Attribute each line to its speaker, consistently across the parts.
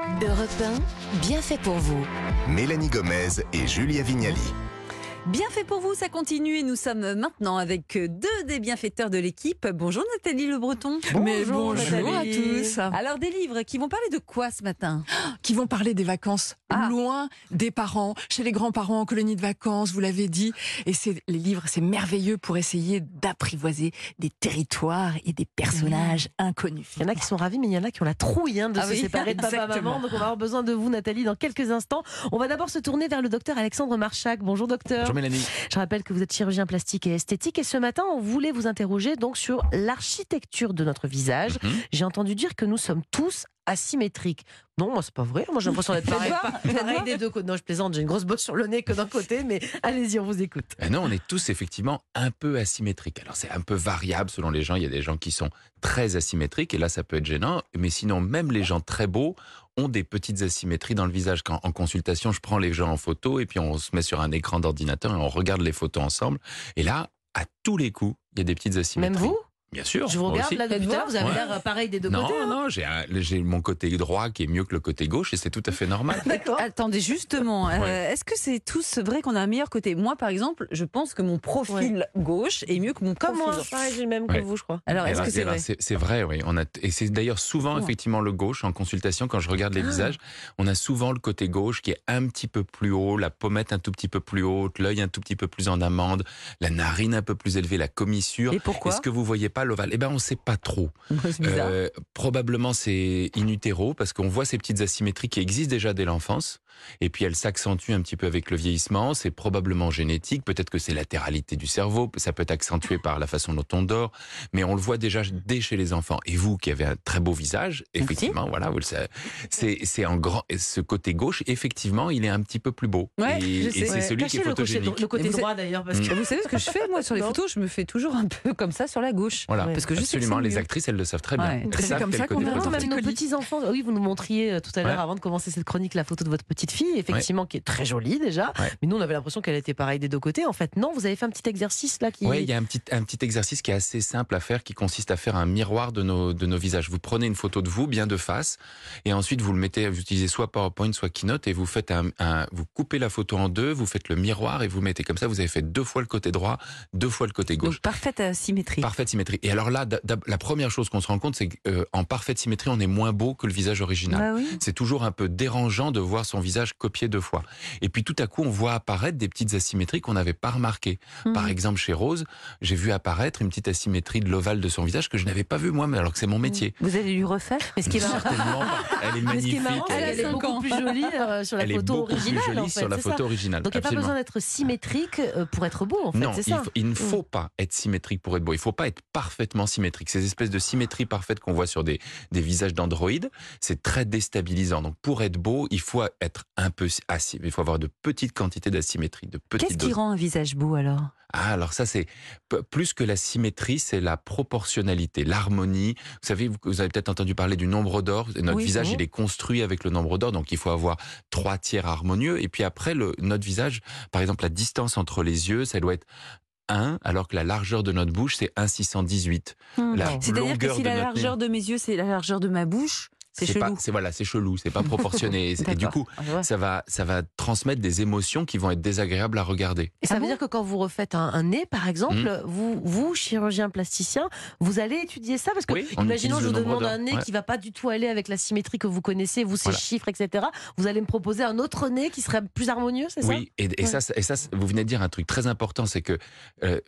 Speaker 1: Europe 1, bien fait pour vous.
Speaker 2: Mélanie Gomez et Julia Vignali.
Speaker 3: Bien fait pour vous, ça continue et nous sommes maintenant avec deux des bienfaiteurs de l'équipe. Bonjour Nathalie Le Breton.
Speaker 4: Mais bonjour à tous.
Speaker 3: Alors des livres qui vont parler de quoi ce matin?
Speaker 4: Qui vont parler des vacances
Speaker 3: Ah.
Speaker 4: loin des parents, chez les grands-parents en colonie de vacances, vous l'avez dit. Et c'est les livres, c'est merveilleux pour essayer d'apprivoiser des territoires et des personnages inconnus.
Speaker 5: Il y en a qui sont ravis, mais il y en a qui ont la trouille hein, de
Speaker 3: Ah
Speaker 5: se
Speaker 3: oui.
Speaker 5: séparer de papa
Speaker 4: Exactement.
Speaker 5: maman. Donc on va avoir besoin de vous, Nathalie, dans quelques instants. On va d'abord se tourner vers le docteur Alexandre Marchac. Bonjour docteur.
Speaker 6: Bonjour Mélanie.
Speaker 5: Je rappelle que vous êtes chirurgien plastique et esthétique. Et ce matin, on voulait vous interroger donc sur l'architecture de notre visage.
Speaker 6: Mhm.
Speaker 5: J'ai entendu dire que nous sommes tous asymétriques. Non, moi c'est pas vrai. Moi j'ai l'impression d'être pareil,
Speaker 3: Faites
Speaker 5: pareil des deux côtés. Non, je plaisante. J'ai une grosse bosse sur le nez que d'un côté, mais allez-y, on vous écoute.
Speaker 6: Ben non, on est tous effectivement un peu asymétriques. Alors c'est un peu variable selon les gens. Il y a des gens qui sont très asymétriques et là ça peut être gênant. Mais sinon, même les gens très beaux ont des petites asymétries dans le visage. Quand en consultation, je prends les gens en photo et puis on se met sur un écran d'ordinateur et on regarde les photos ensemble. Et là, à tous les coups, il y a des petites asymétries. Bien sûr.
Speaker 5: Je vous
Speaker 6: moi
Speaker 5: regarde
Speaker 6: aussi.
Speaker 5: là depuis vous avez
Speaker 6: Ouais.
Speaker 5: l'air euh, pareil des deux
Speaker 6: Non,
Speaker 5: côtés. hein.
Speaker 6: non, j'ai un- j'ai mon côté droit qui est mieux que le côté gauche et c'est tout à fait normal.
Speaker 5: D'accord.
Speaker 3: Attendez justement, euh, est-ce que c'est tous vrai qu'on a un meilleur côté? Moi par exemple, je pense que mon profil gauche est mieux que mon
Speaker 5: Comme
Speaker 3: profil
Speaker 5: moi,
Speaker 3: droit.
Speaker 5: pareil, j'ai le même
Speaker 6: Ouais.
Speaker 5: que vous, je crois.
Speaker 3: Alors
Speaker 6: Eh
Speaker 3: est-ce
Speaker 6: ben,
Speaker 3: que c'est
Speaker 6: eh ben,
Speaker 3: vrai?
Speaker 6: C'est c'est vrai, oui. On a, et c'est d'ailleurs souvent,
Speaker 3: Ouais.
Speaker 6: effectivement, le gauche en consultation. Quand je regarde les
Speaker 3: Ah.
Speaker 6: visages, on a souvent le côté gauche qui est un petit peu plus haut, la pommette un tout petit peu plus haute, l'œil un tout petit peu plus en amande, la narine un peu plus élevée, la commissure.
Speaker 3: Et pourquoi?
Speaker 6: Est-ce que vous voyez pas l'ovale Eh ben, on sait pas trop. Euh, probablement c'est in utero parce qu'on voit ces petites asymétries qui existent déjà dès l'enfance et puis elles s'accentuent un petit peu avec le vieillissement. C'est probablement génétique, peut-être que c'est latéralité du cerveau, ça peut être accentué par la façon dont on dort, mais on le voit déjà dès chez les enfants. Et vous qui avez un très beau visage, effectivement, voilà, vous le savez, c'est c'est en grand ce côté gauche, effectivement, il est un petit peu plus beau.
Speaker 3: Ouais,
Speaker 6: et
Speaker 3: je
Speaker 6: et
Speaker 3: sais.
Speaker 6: c'est
Speaker 5: Ouais.
Speaker 6: celui
Speaker 5: Cachez
Speaker 6: qui est
Speaker 5: le côté,
Speaker 6: photogénique.
Speaker 5: le côté
Speaker 3: Et vous
Speaker 5: droit d'ailleurs, parce que
Speaker 6: Mm.
Speaker 3: Vous savez ce que je fais moi sur les
Speaker 5: Non.
Speaker 3: photos? Je me fais toujours un peu comme ça sur la gauche.
Speaker 6: Voilà,
Speaker 5: Ouais.
Speaker 3: Parce que
Speaker 6: absolument. Les
Speaker 3: mieux.
Speaker 6: actrices, elles le savent très bien.
Speaker 3: Ouais.
Speaker 4: C'est comme ça qu'on
Speaker 6: photo.
Speaker 5: même nos petits enfants. Oui, vous nous montriez euh, tout à l'heure,
Speaker 6: Ouais.
Speaker 5: avant de commencer cette chronique, la photo de votre petite fille, effectivement, qui est très jolie déjà.
Speaker 6: Ouais.
Speaker 5: Mais nous, on avait l'impression qu'elle était pareille des deux côtés. En fait, non, vous avez fait un petit exercice là qui.
Speaker 6: Oui, il y a un petit, un petit exercice qui est assez simple à faire qui consiste à faire un miroir de nos, de nos visages. Vous prenez une photo de vous bien de face et ensuite vous le mettez, vous utilisez soit PowerPoint, soit Keynote et vous faites un, un- vous coupez la photo en deux, vous faites le miroir et vous mettez comme ça, vous avez fait deux fois le côté droit, deux fois le côté gauche.
Speaker 3: Donc parfaite euh, symétrie.
Speaker 6: Parfaite symétrie. Et alors là, la première chose qu'on se rend compte, c'est qu'en parfaite symétrie, on est moins beau que le visage original.
Speaker 3: Bah oui.
Speaker 6: C'est toujours un peu dérangeant de voir son visage copié deux fois. Et puis tout à coup, on voit apparaître des petites asymétries qu'on n'avait pas remarquées. Par
Speaker 3: Mhm.
Speaker 6: exemple, chez Rose, j'ai vu apparaître une petite asymétrie de l'ovale de son visage que je n'avais pas vu moi, mais alors que c'est mon métier.
Speaker 3: Vous allez lui refaire
Speaker 5: Mais ce qui est marrant.
Speaker 6: Elle est magnifique.
Speaker 5: est marrant,
Speaker 3: Elle a
Speaker 5: qu'elle est beaucoup plus jolie euh, sur la
Speaker 6: elle est
Speaker 5: photo
Speaker 6: beaucoup
Speaker 5: originale.
Speaker 6: plus jolie
Speaker 5: en fait,
Speaker 6: sur la photo
Speaker 5: ça.
Speaker 6: originale.
Speaker 5: Donc il n'y a pas besoin d'être symétrique euh, pour être beau, en fait.
Speaker 6: Non,
Speaker 5: ça.
Speaker 6: faut- il ne
Speaker 5: Mm.
Speaker 6: faut pas être symétrique pour être beau. Il ne faut pas être parfaitement symétrique. Ces espèces de symétrie parfaite qu'on voit sur des, des visages d'androïdes, c'est très déstabilisant. Donc pour être beau, il faut être un peu assis. Il faut avoir de petites quantités d'asymétrie, de petites
Speaker 3: Qu'est-ce qui rend un visage beau alors?
Speaker 6: Ah, alors ça, c'est plus que la symétrie, c'est la proportionnalité, l'harmonie. Vous savez, vous, vous avez peut-être entendu parler du nombre d'or. Notre
Speaker 3: Oui,
Speaker 6: visage,
Speaker 5: oui.
Speaker 6: il est construit avec le nombre d'or, donc il faut avoir trois tiers harmonieux. Et puis après, le, notre visage, par exemple, la distance entre les yeux, ça doit être 1, alors que la largeur de notre bouche, c'est 1,618.
Speaker 3: Hmm.
Speaker 6: La
Speaker 3: C'est-à-dire que si la largeur
Speaker 6: nez-
Speaker 3: de mes yeux, c'est la largeur de ma bouche, c'est
Speaker 6: pas-
Speaker 3: chelou.
Speaker 6: C'est voilà, c'est chelou, c'est pas proportionné. et, du coup,
Speaker 3: Ah,
Speaker 6: ça va, ça va transmettre des émotions qui vont être désagréables à regarder.
Speaker 5: Et ça
Speaker 3: Ah
Speaker 5: veut
Speaker 3: bon
Speaker 5: dire que quand vous refaites un, un nez, par exemple,
Speaker 6: Mm.
Speaker 5: vous, vous, chirurgien plasticien, vous allez étudier ça Parce que,
Speaker 6: Oui, on
Speaker 5: imaginons, je vous demande un nez
Speaker 6: Ouais.
Speaker 5: qui va pas du tout aller avec la symétrie que vous connaissez, vous, ces
Speaker 6: Voilà.
Speaker 5: chiffres, etc. Vous allez me proposer un autre nez qui serait plus harmonieux, c'est ça?
Speaker 6: Oui, et, et
Speaker 5: Ouais.
Speaker 6: ça, et ça, vous venez de dire un truc très important, c'est que euh,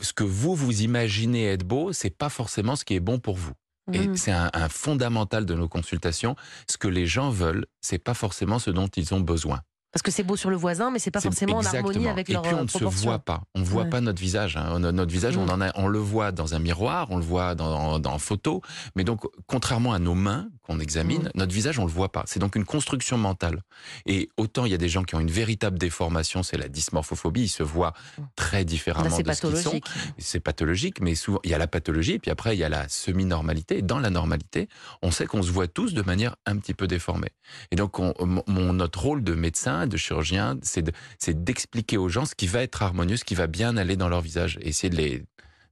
Speaker 6: ce que vous vous imaginez être beau, c'est pas forcément ce qui est bon pour vous. Et
Speaker 5: Mhm.
Speaker 6: c'est un, un fondamental de nos consultations. Ce que les gens veulent, c'est pas forcément ce dont ils ont besoin.
Speaker 5: Parce que c'est beau sur le voisin, mais c'est pas forcément en harmonie avec
Speaker 6: Et
Speaker 5: leur
Speaker 6: puis on
Speaker 5: euh,
Speaker 6: ne se voit pas. On voit
Speaker 5: Ouais.
Speaker 6: pas notre visage. hein. No- Notre visage,
Speaker 5: Mm.
Speaker 6: on en a, on le voit dans un miroir, on le voit dans, dans photo. Mais donc, contrairement à nos mains qu'on examine,
Speaker 5: Mm.
Speaker 6: notre visage, on le voit pas. C'est donc une construction mentale. Et autant il y a des gens qui ont une véritable déformation, c'est la dysmorphophobie. Ils se voient très différemment
Speaker 5: Mm. Là, c'est
Speaker 6: de ce qu'ils sont.
Speaker 5: pathologique.
Speaker 6: C'est pathologique, mais souvent il y a la pathologie, et puis après il y a la semi-normalité. Dans la normalité, on sait qu'on se voit tous de manière un petit peu déformée. Et donc, on- mon- notre rôle de médecin, de chirurgien, c'est de- c'est d'expliquer aux gens ce qui va être harmonieux, ce qui va bien aller dans leur visage, et essayer de les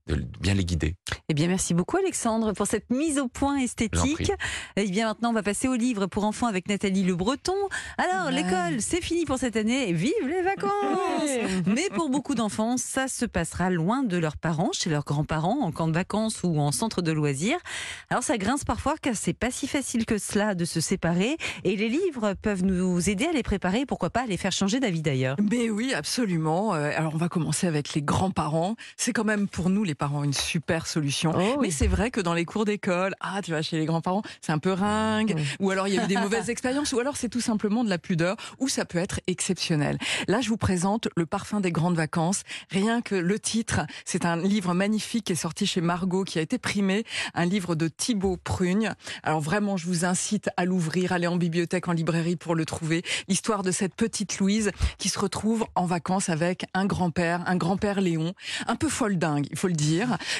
Speaker 6: de bien les guider.
Speaker 3: Eh bien, merci beaucoup Alexandre pour cette mise au point esthétique. Eh bien, maintenant, on va passer au livre pour enfants avec Nathalie Le Breton. Alors,
Speaker 4: Ouais.
Speaker 3: l'école, c'est fini pour cette année. Vive les vacances Mais pour beaucoup d'enfants, ça se passera loin de leurs parents, chez leurs grands-parents, en camp de vacances ou en centre de loisirs. Alors, ça grince parfois car c'est pas si facile que cela de se séparer. Et les livres peuvent nous aider à les préparer, pourquoi pas à les faire changer d'avis d'ailleurs.
Speaker 4: Mais oui, absolument. Euh, Alors on va commencer avec les grands-parents. C'est quand même pour nous les parents une super solution.
Speaker 5: Oh oui.
Speaker 4: Mais c'est vrai que dans les cours d'école, ah tu vas chez les grands-parents, c'est un peu ringue,
Speaker 5: Oui.
Speaker 4: ou alors il y a eu des mauvaises expériences, ou alors c'est tout simplement de la pudeur, ou ça peut être exceptionnel. Là, je vous présente Le parfum des grandes vacances. Rien que le titre, c'est un livre magnifique qui est sorti chez Margot, qui a été primé, un livre de Thibaut Prugne. Alors vraiment, je vous incite à l'ouvrir, aller en bibliothèque, en librairie pour le trouver. L'histoire de cette petite Louise qui se retrouve en vacances avec un grand-père, un grand-père Léon, un peu folle dingue, il faut le dire.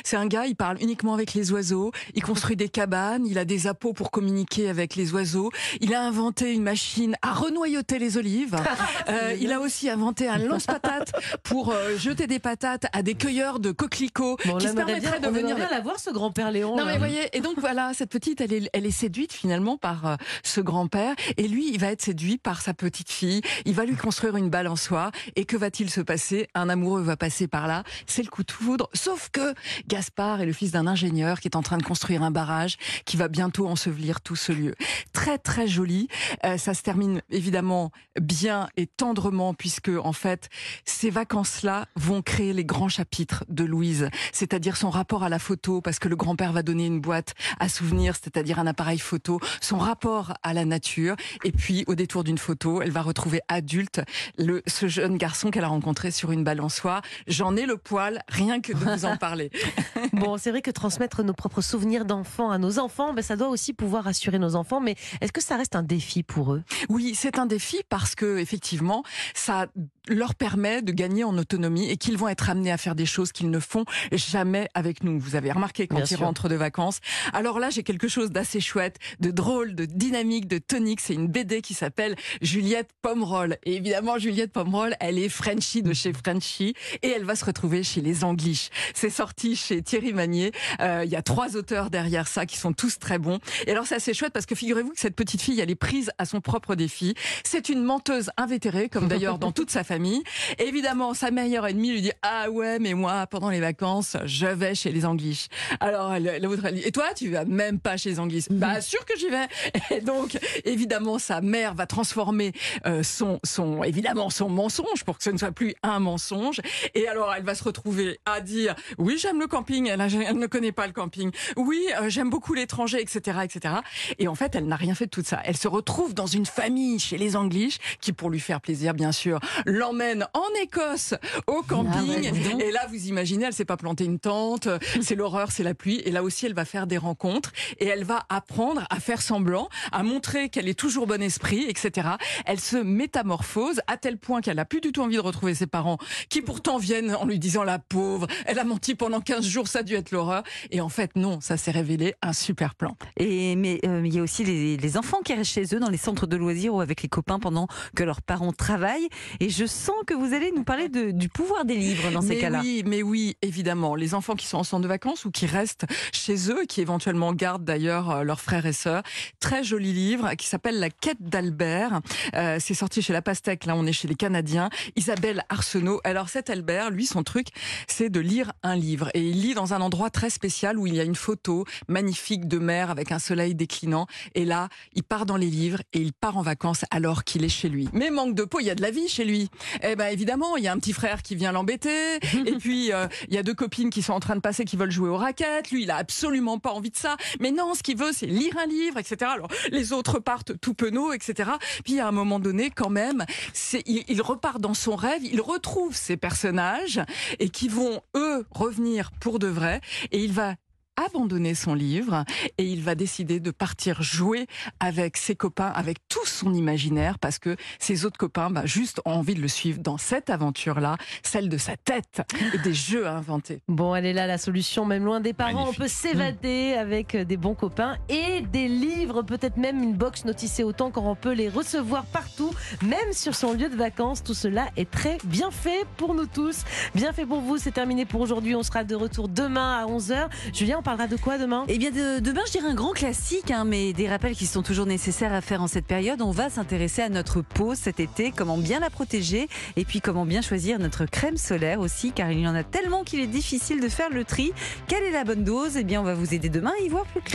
Speaker 4: C'est un gars, il parle uniquement avec les oiseaux, il construit des cabanes, il a des appôts pour communiquer avec les oiseaux, il a inventé une machine à renoyauter les olives, Euh, il a aussi inventé un lance-patate pour euh, jeter des patates à des cueilleurs de coquelicots
Speaker 5: Bon,
Speaker 4: qui se permettraient de
Speaker 5: on
Speaker 4: venir
Speaker 5: la voir, ce grand-père Léon.
Speaker 4: non
Speaker 5: là.
Speaker 4: mais voyez, et donc voilà, cette petite, elle est, elle est séduite finalement par euh, ce grand-père, et lui, il va être séduit par sa petite fille. Il va lui construire une balançoire, et que va-t-il se passer? Un amoureux va passer par là, c'est le coup de foudre. Sauf que Gaspard est le fils d'un ingénieur qui est en train de construire un barrage qui va bientôt ensevelir tout ce lieu. Très très joli. Euh, ça se termine évidemment bien et tendrement puisque en fait ces vacances-là vont créer les grands chapitres de Louise, c'est-à-dire son rapport à la photo, parce que le grand-père va donner une boîte à souvenirs, c'est-à-dire un appareil photo, son rapport à la nature, et puis au détour d'une photo, elle va retrouver adulte le, ce jeune garçon qu'elle a rencontré sur une balançoire. J'en ai le poil, rien que de vous en parler.
Speaker 5: Bon, c'est vrai que transmettre nos propres souvenirs d'enfants à nos enfants, ben, ça doit aussi pouvoir rassurer nos enfants, mais est-ce que ça reste un défi pour eux?
Speaker 4: Oui, c'est un défi parce que effectivement, ça leur permet de gagner en autonomie et qu'ils vont être amenés à faire des choses qu'ils ne font jamais avec nous. Vous avez remarqué quand
Speaker 5: Bien
Speaker 4: ils
Speaker 5: sûr.
Speaker 4: rentrent de vacances. Alors là, j'ai quelque chose d'assez chouette, de drôle, de dynamique, de tonique. C'est une BD qui s'appelle Juliette Pomerol. Et évidemment, Juliette Pomerol, elle est Frenchie de chez Frenchie et elle va se retrouver chez les Anglish. C'est sorti chez Thierry Magnier. Euh, Il y a trois auteurs derrière ça qui sont tous très bons. Et alors, c'est assez chouette parce que figurez-vous que cette petite fille, elle est prise à son propre défi. C'est une menteuse invétérée, comme d'ailleurs dans toute sa famille. Évidemment, sa meilleure ennemie lui dit Ah ouais, mais moi, pendant les vacances, je vais chez les Anglish. Alors, elle- l'autre, elle dit Et toi, tu vas même pas chez les Anglish Bah, sûr que j'y vais. Et donc, évidemment, sa mère va transformer euh, son, son, évidemment, son mensonge pour que ce ne soit plus un mensonge. Et alors, elle va se retrouver à dire Oui, j'aime le camping. Elle, ne connaît pas le camping. Oui, euh, j'aime beaucoup l'étranger, etc., etc. Et en fait, elle n'a rien fait de tout ça. Elle se retrouve dans une famille chez les Anglish qui, pour lui faire plaisir, bien sûr, l'emmène en Écosse au camping.
Speaker 3: ouais, dis donc.
Speaker 4: et là, vous imaginez, elle s'est pas planter une tente. C'est l'horreur, c'est la pluie. Et là aussi, elle va faire des rencontres et elle va apprendre à faire semblant, à montrer qu'elle est toujours bon esprit, etc. Elle se métamorphose à tel point qu'elle a plus du tout envie de retrouver ses parents, qui pourtant viennent en lui disant la pauvre, elle a menti pendant 15 jours, ça a dû être l'horreur. Et en fait, non, ça s'est révélé un super plan.
Speaker 3: Et mais euh, il y a aussi les, les enfants qui restent chez eux dans les centres de loisirs ou avec les copains pendant que leurs parents travaillent. Et je sens que vous allez nous parler de- du pouvoir des livres dans ces
Speaker 4: mais
Speaker 3: cas-là.
Speaker 4: oui, mais oui, évidemment. Les enfants qui sont en centre de vacances ou qui restent chez eux, qui éventuellement gardent d'ailleurs euh, leurs frères et sœurs. Très joli livre qui s'appelle La quête d'Albert. Euh, c'est sorti chez La Pastèque. Là, on est chez les Canadiens. Isabelle Arsenault. Alors cet Albert, lui, son truc, c'est de lire un livre. Et il lit dans un endroit très spécial où il y a une photo magnifique de mer avec un soleil déclinant. Et là, il part dans les livres et il part en vacances alors qu'il est chez lui. Mais manque de peau, il y a de la vie chez lui. Eh ben évidemment, il y a un petit frère qui vient l'embêter. et puis, euh, il y a deux copines qui sont en train de passer, qui veulent jouer aux raquettes. Lui, il a absolument pas envie de ça. Mais non, ce qu'il veut, c'est lire un livre, etc. Alors, les autres partent tout penauds, etc. Puis, à un moment donné, quand même, c'est, il, il repart dans son rêve, il retrouve ses personnages et qui vont, eux, revenir pour de vrai. Et il va abandonner son livre et il va décider de partir jouer avec ses copains, avec tout son imaginaire, parce que ses autres copains, bah, juste ont envie de le suivre dans cette aventure-là, celle de sa tête et des jeux à inventer.
Speaker 5: Bon, elle est là la solution, même loin des parents,
Speaker 6: Magnifique.
Speaker 5: on peut s'évader avec euh, des bons copains et des livres, peut-être même une box notissée autant qu'on peut les recevoir partout, même sur son lieu de vacances. Tout cela est très bien fait pour nous tous. Bien fait pour vous, c'est terminé pour aujourd'hui. On sera de retour demain à 11h. Julien, on parlera de quoi demain?
Speaker 3: Eh bien, de- demain, je dirais un grand classique, hein, mais des rappels qui sont toujours nécessaires à faire en cette période. On va s'intéresser à notre peau cet été, comment bien la protéger, et puis comment bien choisir notre crème solaire aussi, car il y en a tellement qu'il est difficile de faire le tri. Quelle est la bonne dose? Eh bien, on va vous aider demain à y voir plus clair.